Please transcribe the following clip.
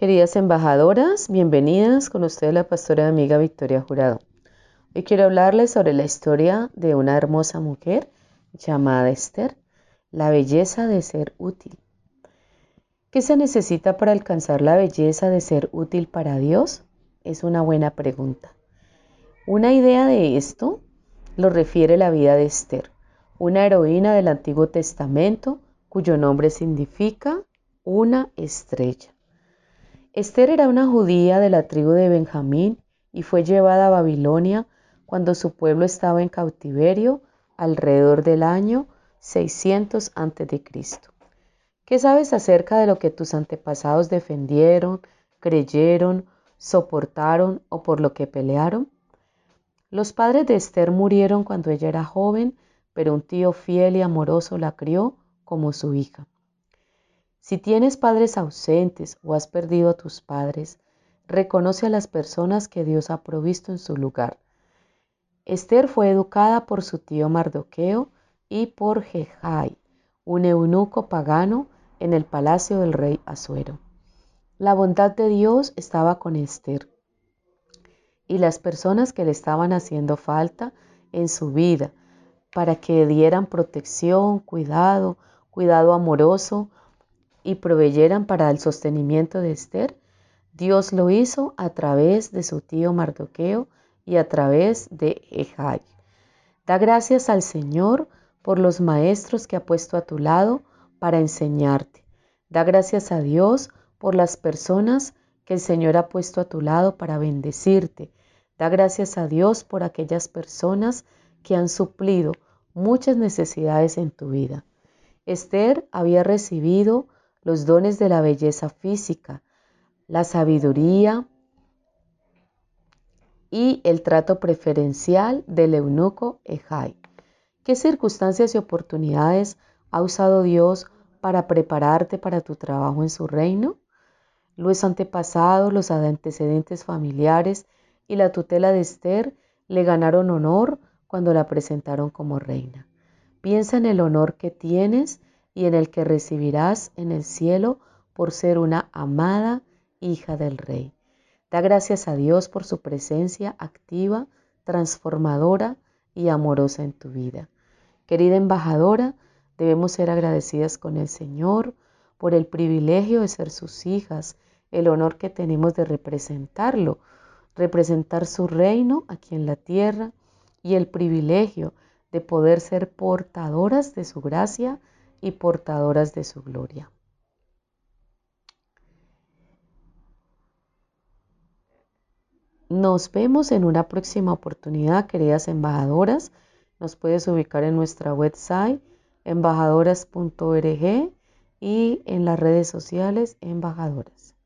Queridas embajadoras, bienvenidas con ustedes la pastora amiga Victoria Jurado. Hoy quiero hablarles sobre la historia de una hermosa mujer llamada Esther, la belleza de ser útil. ¿Qué se necesita para alcanzar la belleza de ser útil para Dios? Es una buena pregunta. Una idea de esto lo refiere la vida de Esther, una heroína del Antiguo Testamento cuyo nombre significa una estrella. Esther era una judía de la tribu de Benjamín y fue llevada a Babilonia cuando su pueblo estaba en cautiverio alrededor del año 600 a.C. ¿Qué sabes acerca de lo que tus antepasados defendieron, creyeron, soportaron o por lo que pelearon? Los padres de Esther murieron cuando ella era joven, pero un tío fiel y amoroso la crió como su hija. Si tienes padres ausentes o has perdido a tus padres, reconoce a las personas que Dios ha provisto en su lugar. Esther fue educada por su tío Mardoqueo y por Jehai, un eunuco pagano en el palacio del rey Asuero. La bondad de Dios estaba con Esther y las personas que le estaban haciendo falta en su vida para que dieran protección, cuidado, cuidado amoroso, y proveyeran para el sostenimiento de Esther, Dios lo hizo a través de su tío Mardoqueo y a través de Ejai. Da gracias al Señor por los maestros que ha puesto a tu lado para enseñarte. Da gracias a Dios por las personas que el Señor ha puesto a tu lado para bendecirte. Da gracias a Dios por aquellas personas que han suplido muchas necesidades en tu vida. Esther había recibido los dones de la belleza física, la sabiduría y el trato preferencial del eunuco Ejai. ¿Qué circunstancias y oportunidades ha usado Dios para prepararte para tu trabajo en su reino? Los antepasados, los antecedentes familiares y la tutela de Esther le ganaron honor cuando la presentaron como reina. Piensa en el honor que tienes y en el que recibirás en el cielo por ser una amada hija del Rey. Da gracias a Dios por su presencia activa, transformadora y amorosa en tu vida. Querida embajadora, debemos ser agradecidas con el Señor por el privilegio de ser sus hijas, el honor que tenemos de representarlo, representar su reino aquí en la tierra y el privilegio de poder ser portadoras de su gracia y portadoras de su gloria. Nos vemos en una próxima oportunidad, queridas embajadoras. Nos puedes ubicar en nuestra website embajadoras.org y en las redes sociales embajadoras.